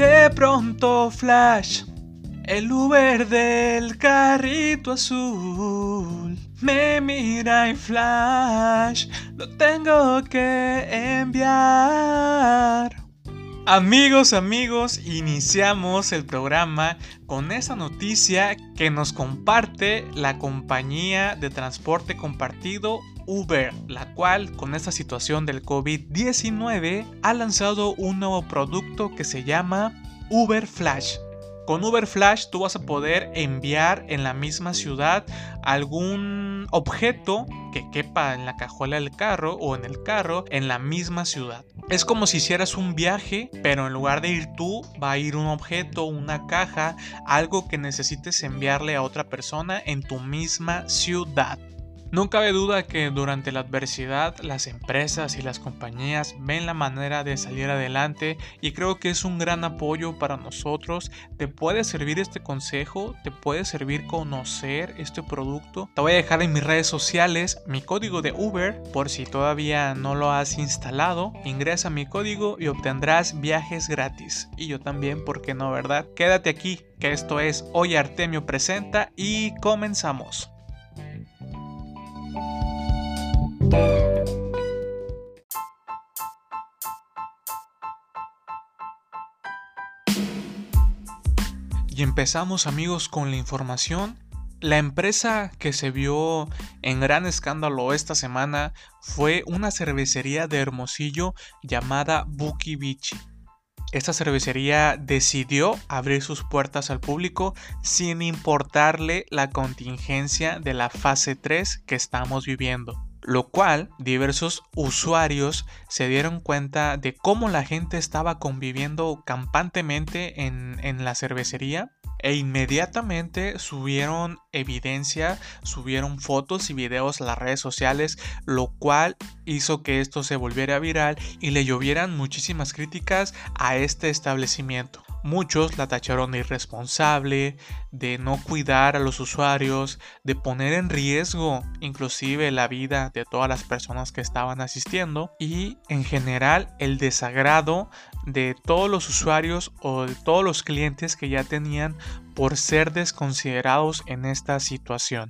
De pronto flash, el Uber del carrito azul me mira en flash, lo tengo que enviar. Amigos, amigos, iniciamos el programa con esa noticia que nos comparte la compañía de transporte compartido Uber, la cual con esta situación del COVID-19 ha lanzado un nuevo producto que se llama Uber Flash. Con Uber Flash tú vas a poder enviar en la misma ciudad algún objeto que quepa en la cajuela del carro o en el carro en la misma ciudad. Es como si hicieras un viaje, pero en lugar de ir tú, va a ir un objeto, una caja, algo que necesites enviarle a otra persona en tu misma ciudad. No cabe duda que durante la adversidad las empresas y las compañías ven la manera de salir adelante y creo que es un gran apoyo para nosotros. ¿Te puede servir este consejo? ¿Te puede servir conocer este producto? Te voy a dejar en mis redes sociales mi código de Uber por si todavía no lo has instalado. Ingresa mi código y obtendrás viajes gratis. Y yo también, ¿por qué no, verdad? Quédate aquí, que esto es Hoy Artemio Presenta y comenzamos. Y empezamos amigos con la información. La empresa que se vio en gran escándalo esta semana fue una cervecería de Hermosillo llamada Buki Bichi. Esta cervecería decidió abrir sus puertas al público sin importarle la contingencia de la fase 3 que estamos viviendo lo cual diversos usuarios se dieron cuenta de cómo la gente estaba conviviendo campantemente en, en, la cervecería e inmediatamente subieron evidencia, subieron fotos y videos a las redes sociales, lo cual hizo que esto se volviera viral y le llovieran muchísimas críticas a este establecimiento. Muchos la tacharon de irresponsable, de no cuidar a los usuarios, de poner en riesgo inclusive la vida de todas las personas que estaban asistiendo y en general el desagrado de todos los usuarios o de todos los clientes que ya tenían por ser desconsiderados en esta situación.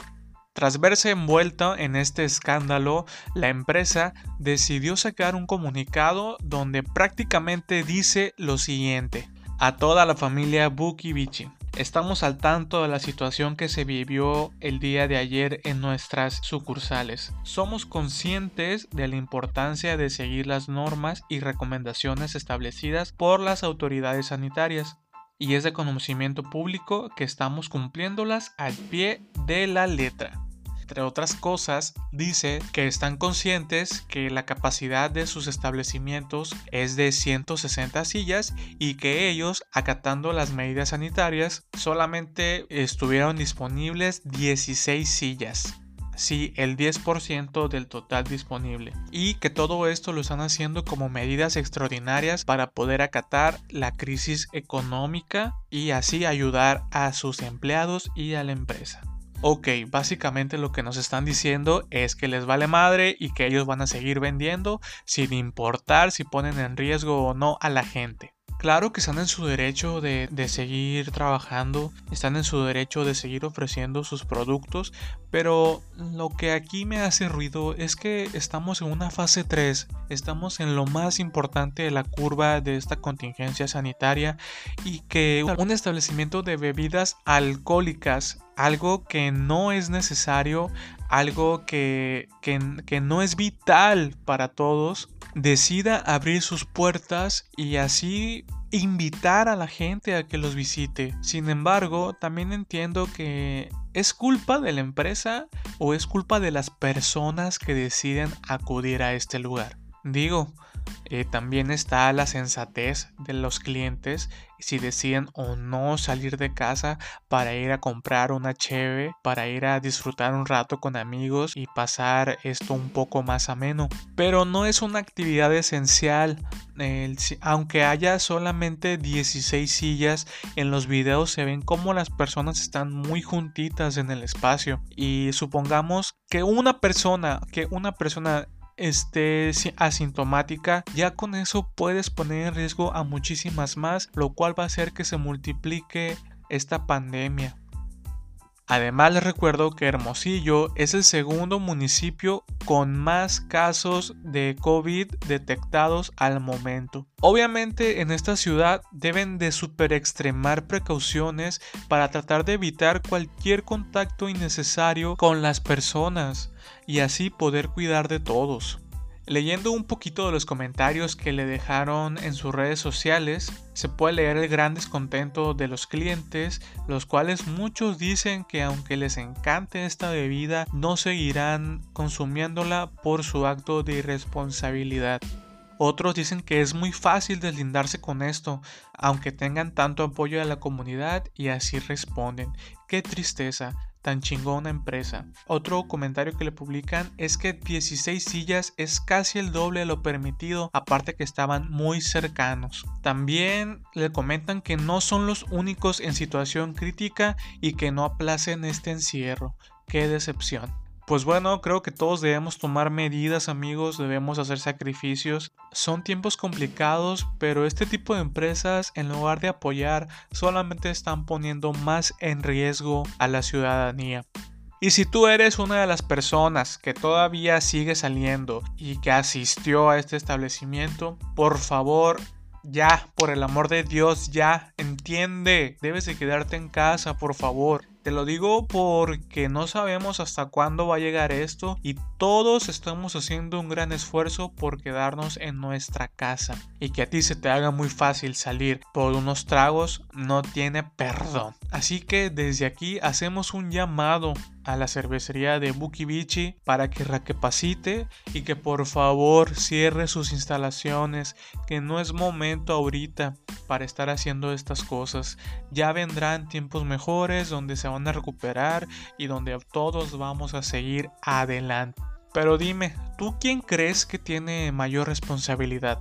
Tras verse envuelta en este escándalo, la empresa decidió sacar un comunicado donde prácticamente dice lo siguiente a toda la familia Buki Bichi. Estamos al tanto de la situación que se vivió el día de ayer en nuestras sucursales. Somos conscientes de la importancia de seguir las normas y recomendaciones establecidas por las autoridades sanitarias y es de conocimiento público que estamos cumpliéndolas al pie de la letra entre otras cosas, dice que están conscientes que la capacidad de sus establecimientos es de 160 sillas y que ellos, acatando las medidas sanitarias, solamente estuvieron disponibles 16 sillas. Sí, el 10% del total disponible. Y que todo esto lo están haciendo como medidas extraordinarias para poder acatar la crisis económica y así ayudar a sus empleados y a la empresa. Ok, básicamente lo que nos están diciendo es que les vale madre y que ellos van a seguir vendiendo sin importar si ponen en riesgo o no a la gente. Claro que están en su derecho de, seguir trabajando, están en su derecho de seguir ofreciendo sus productos, pero lo que aquí me hace ruido es que estamos en una fase 3, estamos en lo más importante de la curva de esta contingencia sanitaria y que un establecimiento de bebidas alcohólicas, algo que no es necesario, algo que, que no es vital para todos, decida abrir sus puertas y así invitar a la gente a que los visite. Sin embargo, también entiendo que es culpa de la empresa o es culpa de las personas que deciden acudir a este lugar. Digo, eh, también está la sensatez de los clientes si deciden o no salir de casa para ir a comprar una cheve, para ir a disfrutar un rato con amigos y pasar esto un poco más ameno. Pero no es una actividad esencial. aunque haya solamente 16 sillas, en los videos se ven como las personas están muy juntitas en el espacio. Y supongamos que una persona, que una persona esté asintomática, ya con eso puedes poner en riesgo a muchísimas más, lo cual va a hacer que se multiplique esta pandemia. Además les recuerdo que Hermosillo es el segundo municipio con más casos de COVID detectados al momento. Obviamente en esta ciudad deben de super extremar precauciones para tratar de evitar cualquier contacto innecesario con las personas y así poder cuidar de todos. Leyendo un poquito de los comentarios que le dejaron en sus redes sociales, se puede leer el gran descontento de los clientes, los cuales muchos dicen que aunque les encante esta bebida, no seguirán consumiéndola por su acto de irresponsabilidad. Otros dicen que es muy fácil deslindarse con esto, aunque tengan tanto apoyo de la comunidad y así responden. Qué tristeza, tan chingona empresa. Otro comentario que le publican es que 16 sillas es casi el doble de lo permitido, aparte que estaban muy cercanos. También le comentan que no son los únicos en situación crítica y que no aplacen este encierro. Qué decepción. Pues bueno, creo que todos debemos tomar medidas amigos, debemos hacer sacrificios. Son tiempos complicados, pero este tipo de empresas en lugar de apoyar solamente están poniendo más en riesgo a la ciudadanía. Y si tú eres una de las personas que todavía sigue saliendo y que asistió a este establecimiento, por favor ya, por el amor de Dios, ya, entiende. Debes de quedarte en casa, por favor. Te lo digo porque no sabemos hasta cuándo va a llegar esto y todos estamos haciendo un gran esfuerzo por quedarnos en nuestra casa. Y que a ti se te haga muy fácil salir por unos tragos no tiene perdón. Así que desde aquí hacemos un llamado a la cervecería de Buki Bichi para que recapacite y que por favor cierre sus instalaciones, que no es momento ahorita para estar haciendo estas cosas. Ya vendrán tiempos mejores donde se van a recuperar y donde todos vamos a seguir adelante. Pero dime, ¿tú quién crees que tiene mayor responsabilidad?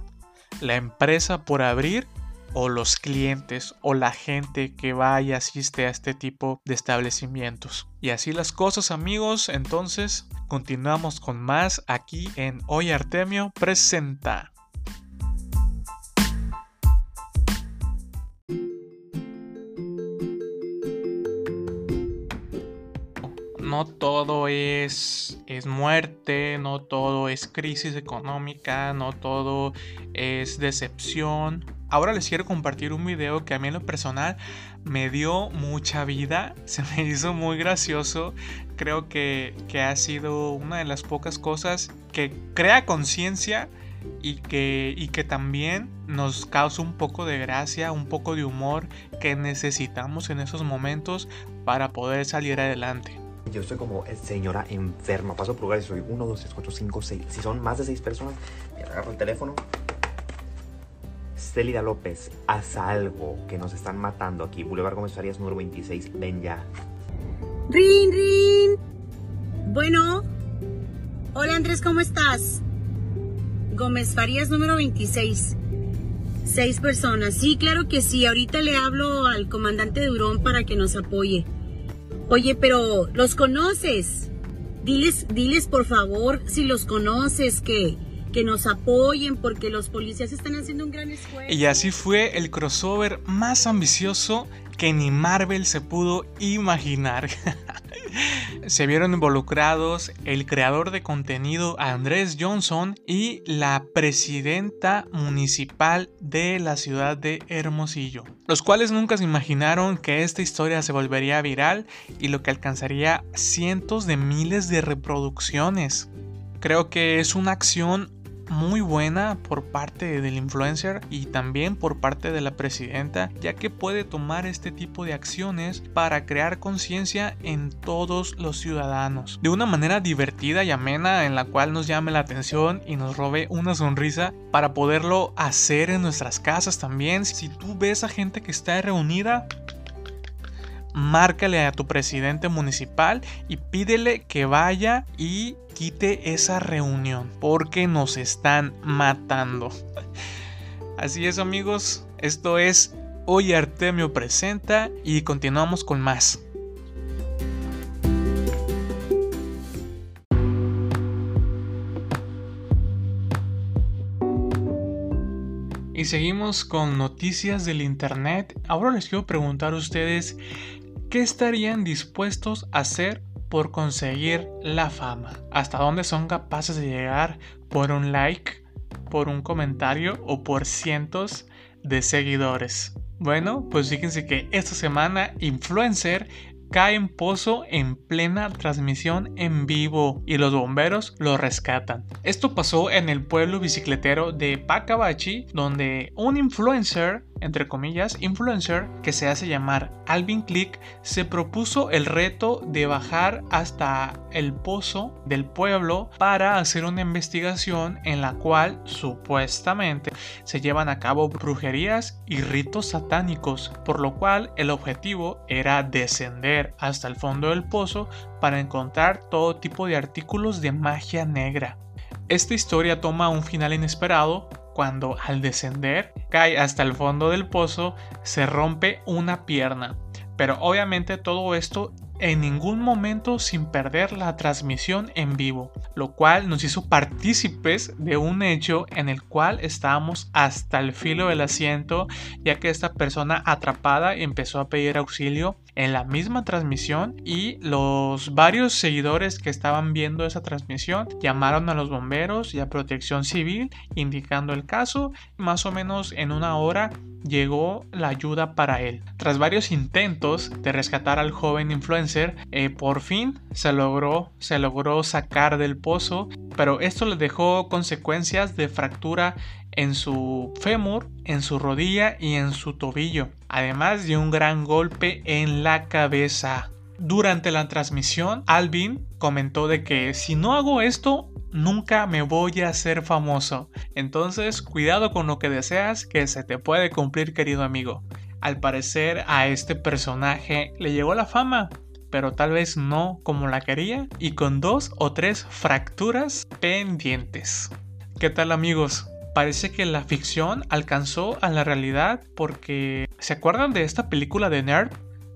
¿La empresa por abrir o los clientes o la gente que va y asiste a este tipo de establecimientos. Y así las cosas amigos, entonces continuamos con más aquí en Hoy Artemio presenta. No todo es, es, muerte, no todo es crisis económica, no todo es decepción. Ahora les quiero compartir un video que a mí en lo personal me dio mucha vida, se me hizo muy gracioso, creo que, ha sido una de las pocas cosas que crea conciencia y que, y que también nos causa un poco de gracia, un poco de humor que necesitamos en esos momentos para poder salir adelante. Yo estoy como eh, señora enferma, paso por lugares, soy 1, 2, 3, 4, 5, 6. Si son más de 6 personas, me agarro el teléfono, Celida López, haz algo que nos están matando aquí. Boulevard Gómez Farías número 26, ven ya. Rin, rin. Bueno. Hola Andrés, ¿cómo estás? Gómez Farías número 26. Seis personas. Sí, claro que sí. Ahorita le hablo al comandante Durón para que nos apoye. Oye, pero ¿los conoces? Diles, diles por favor si los conoces que que nos apoyen porque los policías están haciendo un gran esfuerzo. Y así fue el crossover más ambicioso que ni Marvel se pudo imaginar. se vieron involucrados el creador de contenido Andrés Johnson y la presidenta municipal de la ciudad de Hermosillo, los cuales nunca se imaginaron que esta historia se volvería viral y lo que alcanzaría cientos de miles de reproducciones. Creo que es una acción muy buena por parte del influencer y también por parte de la presidenta, ya que puede tomar este tipo de acciones para crear conciencia en todos los ciudadanos, de una manera divertida y amena en la cual nos llame la atención y nos robe una sonrisa para poderlo hacer en nuestras casas también. Si tú ves a gente que está reunida, márcale a tu presidente municipal y pídele que vaya y quite esa reunión porque nos están matando. Así es amigos, esto es Hoy Artemio Presenta y continuamos con más. Y seguimos con noticias del Internet. Ahora les quiero preguntar a ustedes, qué estarían dispuestos a hacer por conseguir la fama. ¿Hasta dónde son capaces de llegar por un like, por un comentario o por cientos de seguidores? Bueno, pues fíjense que esta semana Influencer cae en pozo en plena transmisión en vivo y los bomberos lo rescatan. Esto pasó en el pueblo bicicletero de Pacabachi, donde un influencer entre comillas, influencer que se hace llamar Alvin Click, se propuso el reto de bajar hasta el pozo del pueblo para hacer una investigación en la cual supuestamente se llevan a cabo brujerías y ritos satánicos, por lo cual el objetivo era descender hasta el fondo del pozo para encontrar todo tipo de artículos de magia negra. Esta historia toma un final inesperado cuando al descender cae hasta el fondo del pozo se rompe una pierna. Pero obviamente todo esto en ningún momento sin perder la transmisión en vivo, lo cual nos hizo partícipes de un hecho en el cual estábamos hasta el filo del asiento, ya que esta persona atrapada empezó a pedir auxilio en la misma transmisión y los varios seguidores que estaban viendo esa transmisión llamaron a los bomberos y a protección civil indicando el caso. Más o menos en una hora llegó la ayuda para él. Tras varios intentos de rescatar al joven influencer, eh, por fin se logró, se logró sacar del pozo, pero esto le dejó consecuencias de fractura en su fémur, en su rodilla y en su tobillo, además de un gran golpe en la cabeza. Durante la transmisión, Alvin comentó de que si no hago esto, nunca me voy a hacer famoso. Entonces, cuidado con lo que deseas, que se te puede cumplir, querido amigo. Al parecer a este personaje le llegó la fama, pero tal vez no como la quería y con dos o tres fracturas pendientes. ¿Qué tal amigos? Parece que la ficción alcanzó a la realidad porque ¿se acuerdan de esta película de Nerd?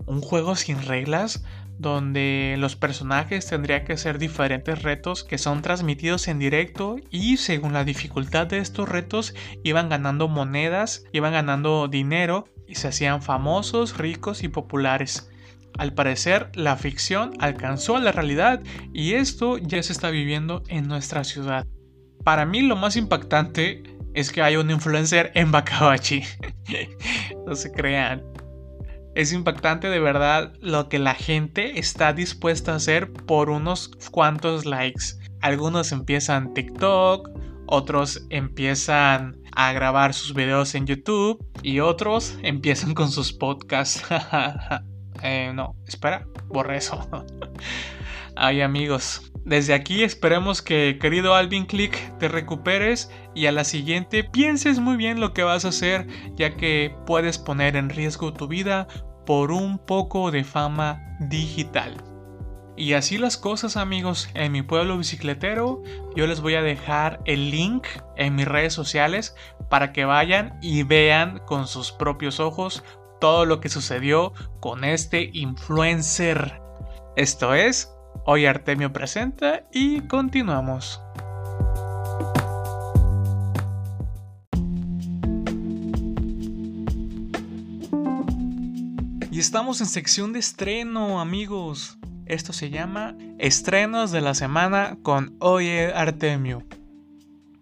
Un juego sin reglas donde los personajes tendrían que hacer diferentes retos que son transmitidos en directo y según la dificultad de estos retos iban ganando monedas, iban ganando dinero y se hacían famosos, ricos y populares. Al parecer, la ficción alcanzó a la realidad y esto ya se está viviendo en nuestra ciudad. Para mí lo más impactante es que hay un influencer en Bakabachi. no se crean. Es impactante de verdad lo que la gente está dispuesta a hacer por unos cuantos likes. Algunos empiezan TikTok, otros empiezan a grabar sus videos en YouTube y otros empiezan con sus podcasts. eh, no, espera, borré eso. Ay amigos, desde aquí esperemos que, querido Alvin Click, te recuperes y a la siguiente pienses muy bien lo que vas a hacer, ya que puedes poner en riesgo tu vida por un poco de fama digital. Y así las cosas amigos, en mi pueblo bicicletero yo les voy a dejar el link en mis redes sociales para que vayan y vean con sus propios ojos todo lo que sucedió con este influencer. Esto es Hoy Artemio presenta y continuamos. Y estamos en sección de estreno, amigos. Esto se llama Estrenos de la semana con Oye Artemio.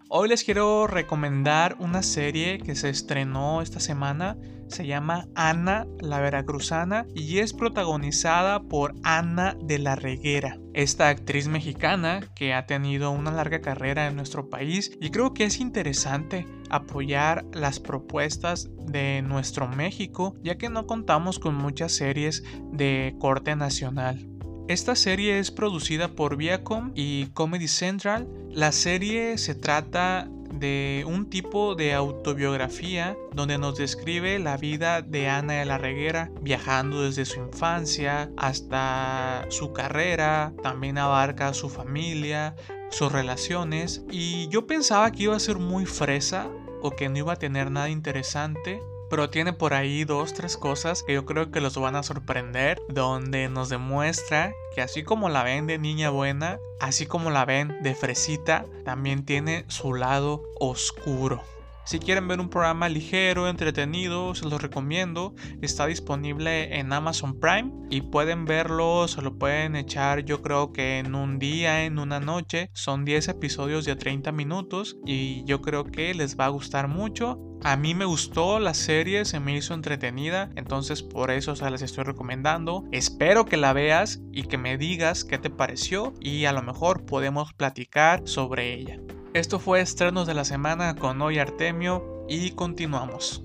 Hoy les quiero recomendar una serie que se estrenó esta semana. Se llama Ana la Veracruzana y es protagonizada por Ana de la Reguera, esta actriz mexicana que ha tenido una larga carrera en nuestro país y creo que es interesante apoyar las propuestas de nuestro México ya que no contamos con muchas series de corte nacional. Esta serie es producida por Viacom y Comedy Central. La serie se trata de un tipo de autobiografía donde nos describe la vida de Ana de la Reguera viajando desde su infancia hasta su carrera, también abarca su familia, sus relaciones y yo pensaba que iba a ser muy fresa o que no iba a tener nada interesante pero tiene por ahí dos, tres cosas que yo creo que los van a sorprender, donde nos demuestra que así como la ven de niña buena, así como la ven de fresita, también tiene su lado oscuro. Si quieren ver un programa ligero, entretenido, se los recomiendo. Está disponible en Amazon Prime y pueden verlo, se lo pueden echar yo creo que en un día, en una noche. Son 10 episodios de 30 minutos y yo creo que les va a gustar mucho. A mí me gustó la serie, se me hizo entretenida, entonces por eso se las estoy recomendando. Espero que la veas y que me digas qué te pareció y a lo mejor podemos platicar sobre ella. Esto fue Estrenos de la Semana con Hoy Artemio y continuamos.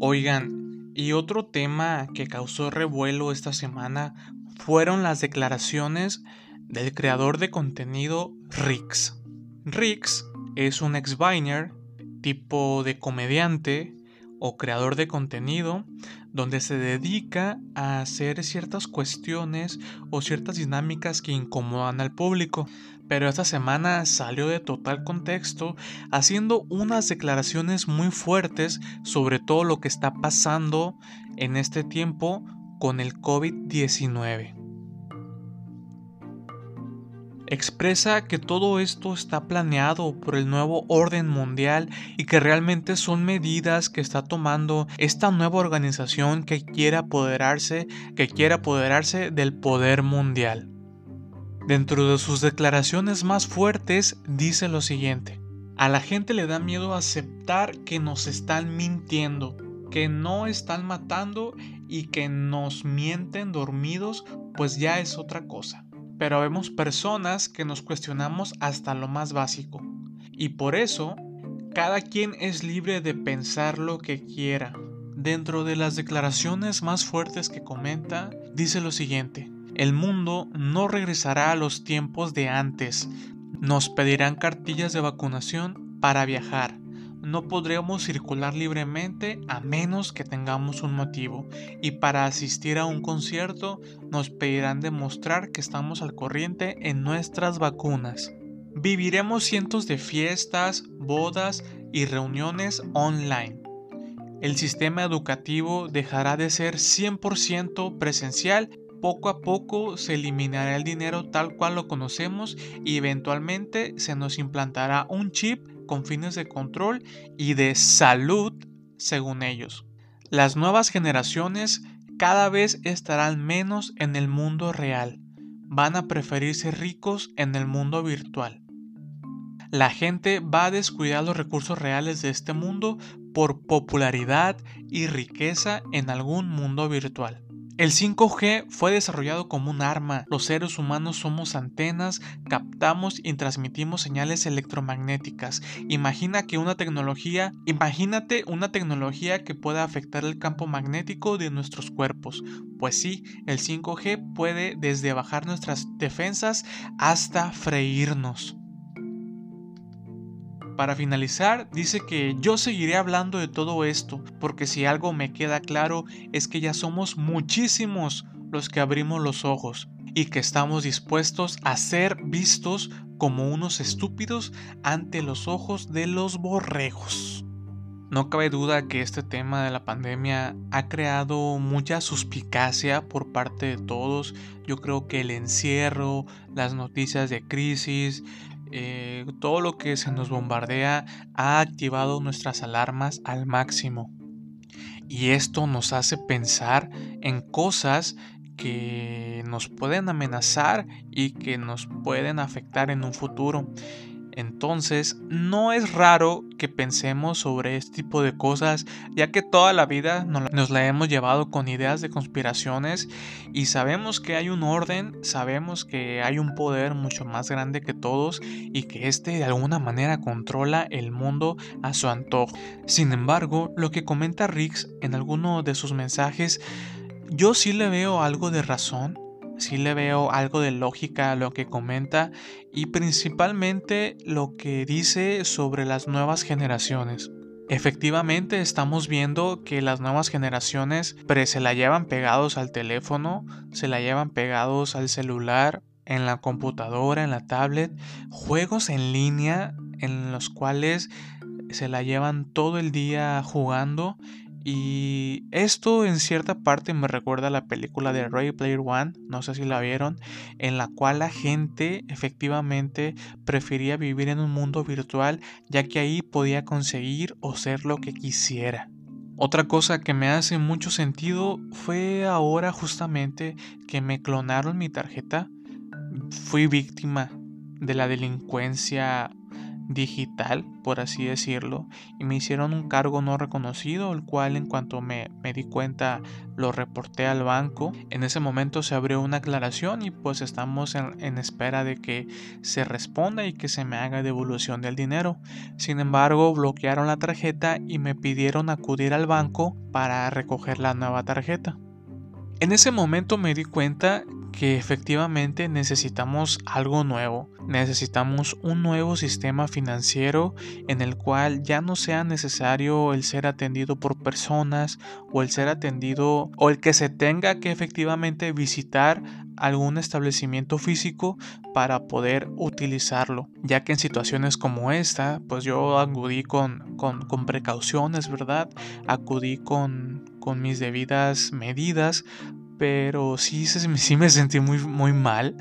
Oigan, y otro tema que causó revuelo esta semana fueron las declaraciones del creador de contenido Rix. Rix es un ex-Viner, tipo de comediante o creador de contenido donde se dedica a hacer ciertas cuestiones o ciertas dinámicas que incomodan al público. Pero esta semana salió de total contexto haciendo unas declaraciones muy fuertes sobre todo lo que está pasando en este tiempo con el COVID-19 expresa que todo esto está planeado por el nuevo orden mundial y que realmente son medidas que está tomando esta nueva organización que quiere apoderarse, que quiere apoderarse del poder mundial. Dentro de sus declaraciones más fuertes dice lo siguiente: A la gente le da miedo aceptar que nos están mintiendo, que no están matando y que nos mienten dormidos, pues ya es otra cosa pero vemos personas que nos cuestionamos hasta lo más básico. Y por eso, cada quien es libre de pensar lo que quiera. Dentro de las declaraciones más fuertes que comenta, dice lo siguiente, el mundo no regresará a los tiempos de antes. Nos pedirán cartillas de vacunación para viajar no podremos circular libremente a menos que tengamos un motivo y para asistir a un concierto nos pedirán demostrar que estamos al corriente en nuestras vacunas. Viviremos cientos de fiestas, bodas y reuniones online. El sistema educativo dejará de ser 100% presencial poco a poco se eliminará el dinero tal cual lo conocemos y eventualmente se nos implantará un chip con fines de control y de salud, según ellos. Las nuevas generaciones cada vez estarán menos en el mundo real, van a preferir ser ricos en el mundo virtual. La gente va a descuidar los recursos reales de este mundo por popularidad y riqueza en algún mundo virtual. El 5G fue desarrollado como un arma. Los seres humanos somos antenas, captamos y transmitimos señales electromagnéticas. Imagina que una tecnología, imagínate una tecnología que pueda afectar el campo magnético de nuestros cuerpos. Pues sí, el 5G puede desde bajar nuestras defensas hasta freírnos. Para finalizar, dice que yo seguiré hablando de todo esto, porque si algo me queda claro es que ya somos muchísimos los que abrimos los ojos y que estamos dispuestos a ser vistos como unos estúpidos ante los ojos de los borregos. No cabe duda que este tema de la pandemia ha creado mucha suspicacia por parte de todos. Yo creo que el encierro, las noticias de crisis, eh, todo lo que se nos bombardea ha activado nuestras alarmas al máximo. Y esto nos hace pensar en cosas que nos pueden amenazar y que nos pueden afectar en un futuro. Entonces, no es raro que pensemos sobre este tipo de cosas, ya que toda la vida nos la hemos llevado con ideas de conspiraciones y sabemos que hay un orden, sabemos que hay un poder mucho más grande que todos y que éste de alguna manera controla el mundo a su antojo. Sin embargo, lo que comenta Riggs en alguno de sus mensajes, yo sí le veo algo de razón sí le veo algo de lógica a lo que comenta y principalmente lo que dice sobre las nuevas generaciones. Efectivamente estamos viendo que las nuevas generaciones se la llevan pegados al teléfono, se la llevan pegados al celular, en la computadora, en la tablet, juegos en línea en los cuales se la llevan todo el día jugando Y esto en cierta parte me recuerda a la película de Ray Player One, no sé si la vieron, en la cual la gente efectivamente prefería vivir en un mundo virtual ya que ahí podía conseguir o ser lo que quisiera. Otra cosa que me hace mucho sentido fue ahora justamente que me clonaron mi tarjeta. Fui víctima de la delincuencia digital, por así decirlo, y me hicieron un cargo no reconocido, el cual en cuanto me, me, di cuenta lo reporté al banco. En ese momento se abrió una aclaración y pues estamos en, en espera de que se responda y que se me haga devolución del dinero. Sin embargo, bloquearon la tarjeta y me pidieron acudir al banco para recoger la nueva tarjeta. En ese momento me di cuenta que efectivamente necesitamos algo nuevo, necesitamos un nuevo sistema financiero en el cual ya no sea necesario el ser atendido por personas o el ser atendido o el que se tenga que efectivamente visitar algún establecimiento físico para poder utilizarlo, ya que en situaciones como esta, pues yo acudí con, con, con precauciones, ¿verdad? Acudí con, con mis debidas medidas pero sí, sí me sentí muy, muy mal.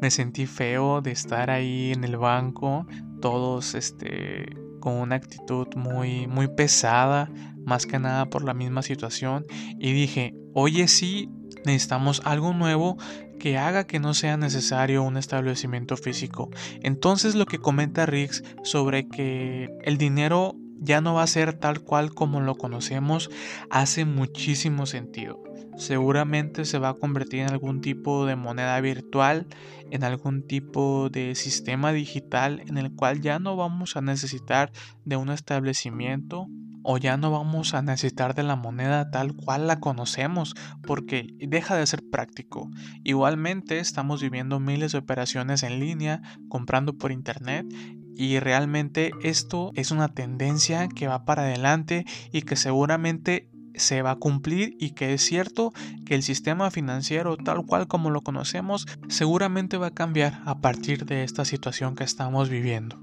Me sentí feo de estar ahí en el banco, todos este, con una actitud muy, muy pesada, más que nada por la misma situación. Y dije, oye, sí, necesitamos algo nuevo que haga que no sea necesario un establecimiento físico. Entonces lo que comenta Riggs sobre que el dinero ya no va a ser tal cual como lo conocemos hace muchísimo sentido seguramente se va a convertir en algún tipo de moneda virtual, en algún tipo de sistema digital en el cual ya no vamos a necesitar de un establecimiento o ya no vamos a necesitar de la moneda tal cual la conocemos porque deja de ser práctico. Igualmente estamos viviendo miles de operaciones en línea, comprando por internet y realmente esto es una tendencia que va para adelante y que seguramente se va a cumplir y que es cierto que el sistema financiero tal cual como lo conocemos seguramente va a cambiar a partir de esta situación que estamos viviendo.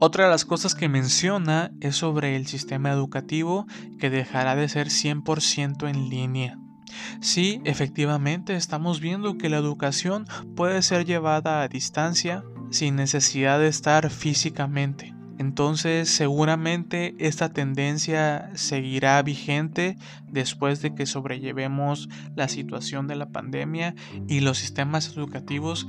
Otra de las cosas que menciona es sobre el sistema educativo que dejará de ser 100% en línea. Sí, efectivamente estamos viendo que la educación puede ser llevada a distancia sin necesidad de estar físicamente. Entonces seguramente esta tendencia seguirá vigente después de que sobrellevemos la situación de la pandemia y los sistemas educativos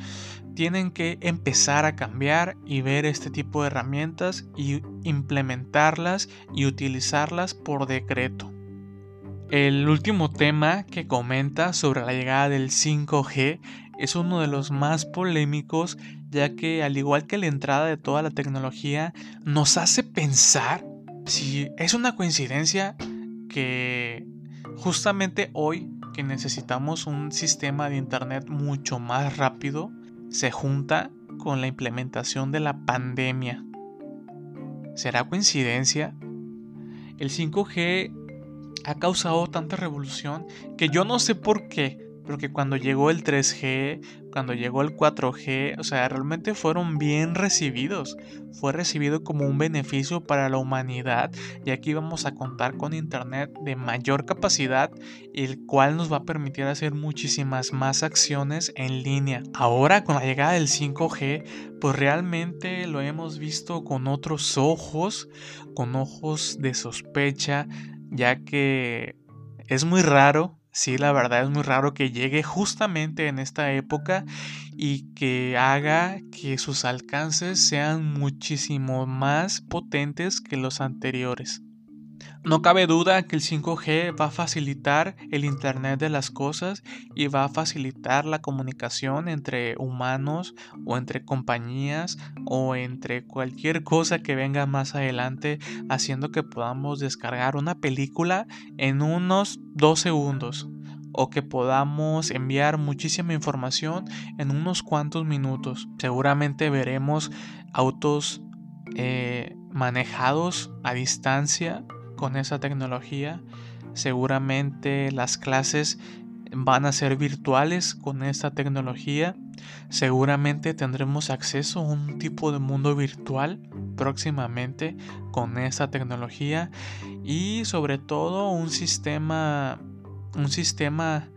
tienen que empezar a cambiar y ver este tipo de herramientas y implementarlas y utilizarlas por decreto. El último tema que comenta sobre la llegada del 5G es uno de los más polémicos ya que al igual que la entrada de toda la tecnología nos hace pensar si es una coincidencia que justamente hoy que necesitamos un sistema de internet mucho más rápido se junta con la implementación de la pandemia. ¿Será coincidencia? El 5G ha causado tanta revolución que yo no sé por qué, porque cuando llegó el 3G, cuando llegó el 4G, o sea, realmente fueron bien recibidos. Fue recibido como un beneficio para la humanidad, y aquí vamos a contar con internet de mayor capacidad, el cual nos va a permitir hacer muchísimas más acciones en línea. Ahora con la llegada del 5G, pues realmente lo hemos visto con otros ojos, con ojos de sospecha, ya que es muy raro Sí, la verdad es muy raro que llegue justamente en esta época y que haga que sus alcances sean muchísimo más potentes que los anteriores. No cabe duda que el 5G va a facilitar el Internet de las Cosas y va a facilitar la comunicación entre humanos o entre compañías o entre cualquier cosa que venga más adelante, haciendo que podamos descargar una película en unos dos segundos o que podamos enviar muchísima información en unos cuantos minutos. Seguramente veremos autos eh, manejados a distancia con esa tecnología. Seguramente las clases van a ser virtuales con esta tecnología. Seguramente tendremos acceso a un tipo de mundo virtual próximamente con esta tecnología y sobre todo un sistema un sistema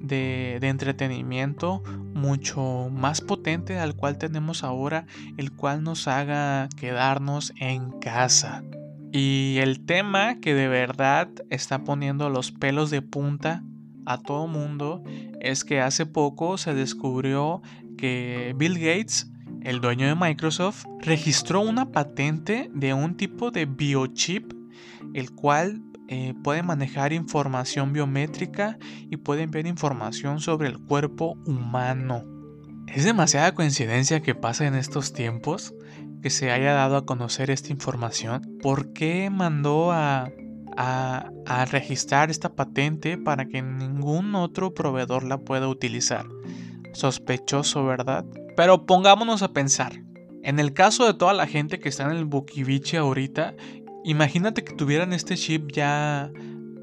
de, de, entretenimiento mucho más potente al cual tenemos ahora, el cual nos haga quedarnos en casa. Y el tema que de verdad está poniendo los pelos de punta a todo mundo es que hace poco se descubrió que Bill Gates, el dueño de Microsoft, registró una patente de un tipo de biochip, el cual eh, puede manejar información biométrica y puede enviar información sobre el cuerpo humano. Es demasiada coincidencia que pase en estos tiempos que se haya dado a conocer esta información. ¿Por qué mandó a, a, registrar esta patente para que ningún otro proveedor la pueda utilizar? Sospechoso, ¿verdad? Pero pongámonos a pensar. En el caso de toda la gente que está en el Bukivichi ahorita, imagínate que tuvieran este chip ya,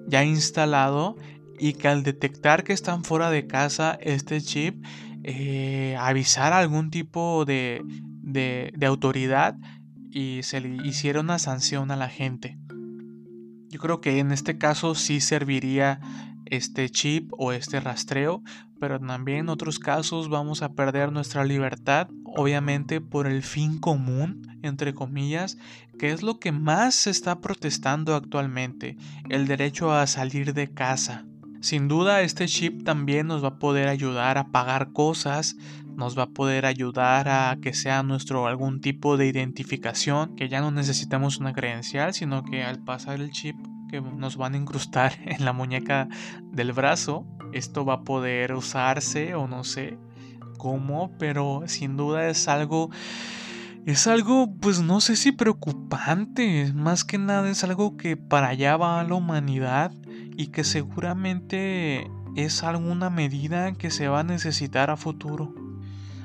ya instalado y que al detectar que están fuera de casa este chip eh, avisar algún tipo de, de, autoridad y se le hiciera una sanción a la gente. Yo creo que en este caso sí serviría este chip o este rastreo, pero también en otros casos vamos a perder nuestra libertad, obviamente por el fin común, entre comillas, que es lo que más se está protestando actualmente, el derecho a salir de casa. Sin duda este chip también nos va a poder ayudar a pagar cosas, nos va a poder ayudar a que sea nuestro algún tipo de identificación, que ya no necesitamos una credencial, sino que al pasar el chip que nos van a incrustar en la muñeca del brazo, esto va a poder usarse o no sé cómo, pero sin duda es algo es algo, pues no sé si preocupante, más que nada es algo que para allá va la humanidad y que seguramente es alguna medida que se va a necesitar a futuro.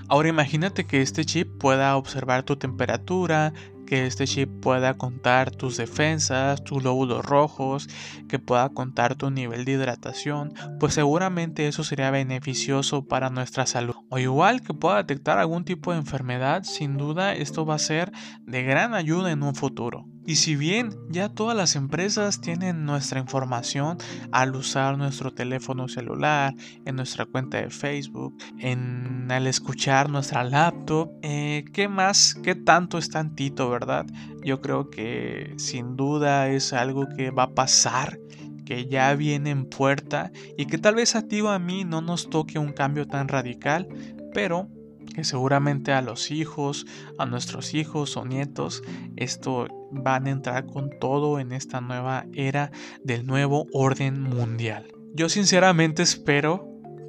Ahora imagínate que este chip pueda observar tu temperatura, que este chip pueda contar tus defensas, tus lóbulos rojos, que pueda contar tu nivel de hidratación, pues seguramente eso sería beneficioso para nuestra salud. O igual que pueda detectar algún tipo de enfermedad, sin duda esto va a ser de gran ayuda en un futuro. Y si bien ya todas las empresas tienen nuestra información al usar nuestro teléfono celular, en nuestra cuenta de Facebook, en al escuchar nuestra laptop, eh, ¿qué más? ¿Qué tanto es tantito, verdad? Yo creo que sin duda es algo que va a pasar que ya viene en puerta y que tal vez a ti o a mí no nos toque un cambio tan radical, pero que seguramente a los hijos, a nuestros hijos o nietos, esto van a entrar con todo en esta nueva era del nuevo orden mundial. Yo sinceramente espero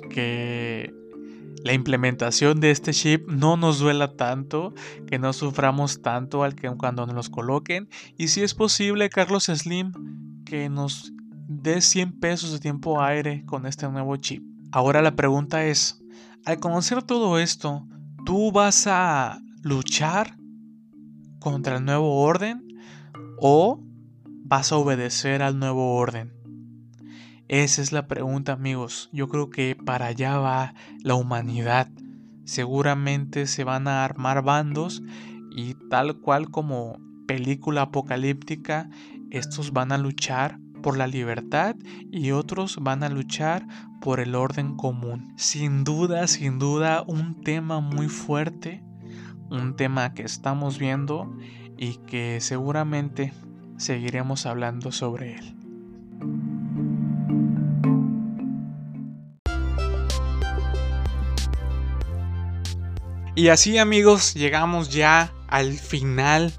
que la implementación de este chip no nos duela tanto, que no suframos tanto al que cuando nos los coloquen y si es posible Carlos Slim que nos dé 100 pesos de tiempo aire con este nuevo chip. Ahora la pregunta es, al conocer todo esto, ¿tú vas a luchar contra el nuevo orden o vas a obedecer al nuevo orden? Esa es la pregunta amigos. Yo creo que para allá va la humanidad. Seguramente se van a armar bandos y tal cual como película apocalíptica, estos van a luchar por la libertad y otros van a luchar por el orden común. Sin duda, sin duda, un tema muy fuerte, un tema que estamos viendo y que seguramente seguiremos hablando sobre él. Y así amigos, llegamos ya al final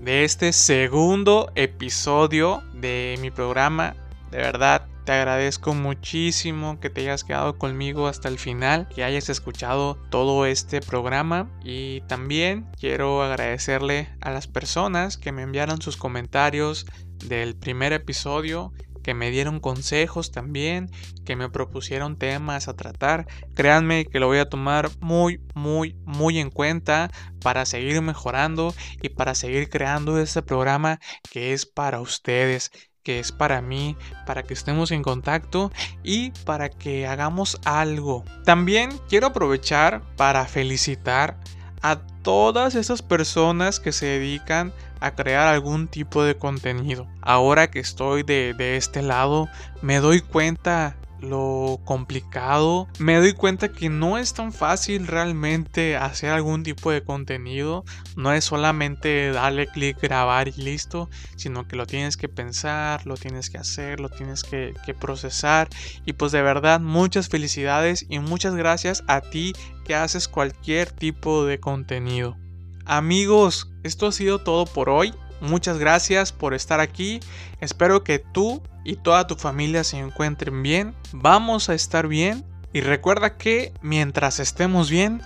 de este segundo episodio de mi programa. De verdad, te agradezco muchísimo que te hayas quedado conmigo hasta el final, que hayas escuchado todo este programa y también quiero agradecerle a las personas que me enviaron sus comentarios del primer episodio que me dieron consejos también, que me propusieron temas a tratar. Créanme que lo voy a tomar muy, muy, muy en cuenta para seguir mejorando y para seguir creando este programa que es para ustedes que es para mí, para que estemos en contacto y para que hagamos algo. También quiero aprovechar para felicitar a todas esas personas que se dedican a crear algún tipo de contenido. Ahora que estoy de, de este lado, me doy cuenta lo complicado. Me doy cuenta que no es tan fácil realmente hacer algún tipo de contenido. No es solamente darle clic, grabar y listo, sino que lo tienes que pensar, lo tienes que hacer, lo tienes que, que procesar. Y pues de verdad, muchas felicidades y muchas gracias a ti que haces cualquier tipo de contenido. Amigos, esto ha sido todo por hoy. Muchas gracias por estar aquí. Espero que tú y toda tu familia se encuentren bien. Vamos a estar bien. Y recuerda que mientras estemos bien,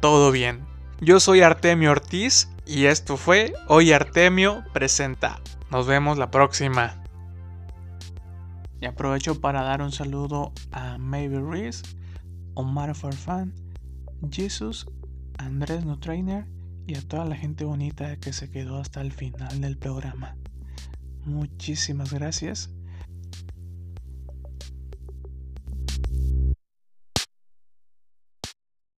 todo bien. Yo soy Artemio Ortiz y esto fue Hoy Artemio Presenta. Nos vemos la próxima. Y aprovecho para dar un saludo a Maybe Reese, Omar Farfán, Jesus, Andrés No Trainer y a toda la gente bonita que se quedó hasta el final del programa. Muchísimas gracias